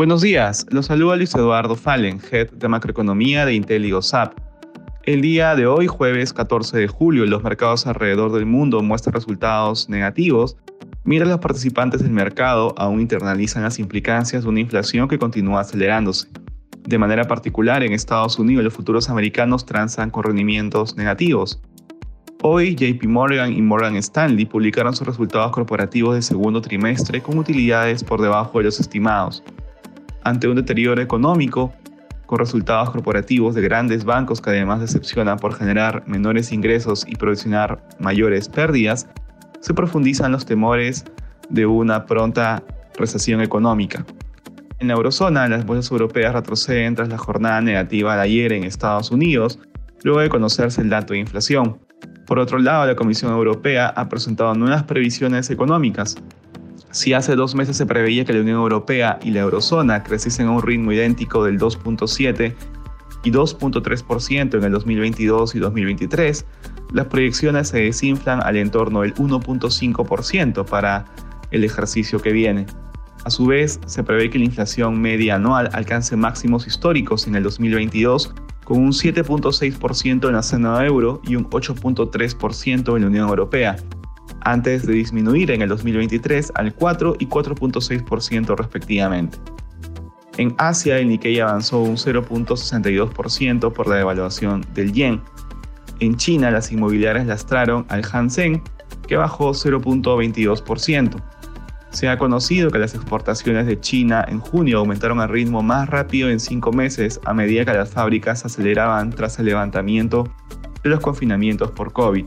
Buenos días, los saluda Luis Eduardo Fallen, Head de Macroeconomía de IntelliGoSap. El día de hoy, jueves 14 de julio, los mercados alrededor del mundo muestran resultados negativos, mientras los participantes del mercado aún internalizan las implicancias de una inflación que continúa acelerándose. De manera particular, en Estados Unidos los futuros americanos transan con rendimientos negativos. Hoy, JP Morgan y Morgan Stanley publicaron sus resultados corporativos de segundo trimestre con utilidades por debajo de los estimados ante un deterioro económico con resultados corporativos de grandes bancos que además decepcionan por generar menores ingresos y producir mayores pérdidas, se profundizan los temores de una pronta recesión económica. En la eurozona, las bolsas europeas retroceden tras la jornada negativa de ayer en Estados Unidos, luego de conocerse el dato de inflación. Por otro lado, la Comisión Europea ha presentado nuevas previsiones económicas, si hace dos meses se preveía que la Unión Europea y la Eurozona creciesen a un ritmo idéntico del 2.7 y 2.3% en el 2022 y 2023, las proyecciones se desinflan al entorno del 1.5% para el ejercicio que viene. A su vez, se prevé que la inflación media anual alcance máximos históricos en el 2022 con un 7.6% en la zona euro y un 8.3% en la Unión Europea, antes de disminuir en el 2023 al 4 y 4.6% respectivamente. En Asia, el Nikkei avanzó un 0.62% por la devaluación del yen. En China, las inmobiliarias lastraron al Hansen, que bajó 0.22%. Se ha conocido que las exportaciones de China en junio aumentaron al ritmo más rápido en cinco meses a medida que las fábricas aceleraban tras el levantamiento de los confinamientos por COVID.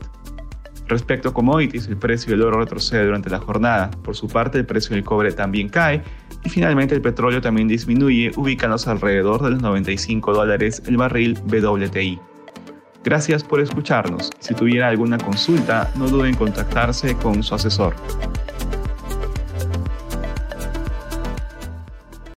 Respecto a commodities, el precio del oro retrocede durante la jornada. Por su parte, el precio del cobre también cae y finalmente el petróleo también disminuye, ubicándose alrededor de los 95 dólares el barril WTI. Gracias por escucharnos. Si tuviera alguna consulta, no duden en contactarse con su asesor.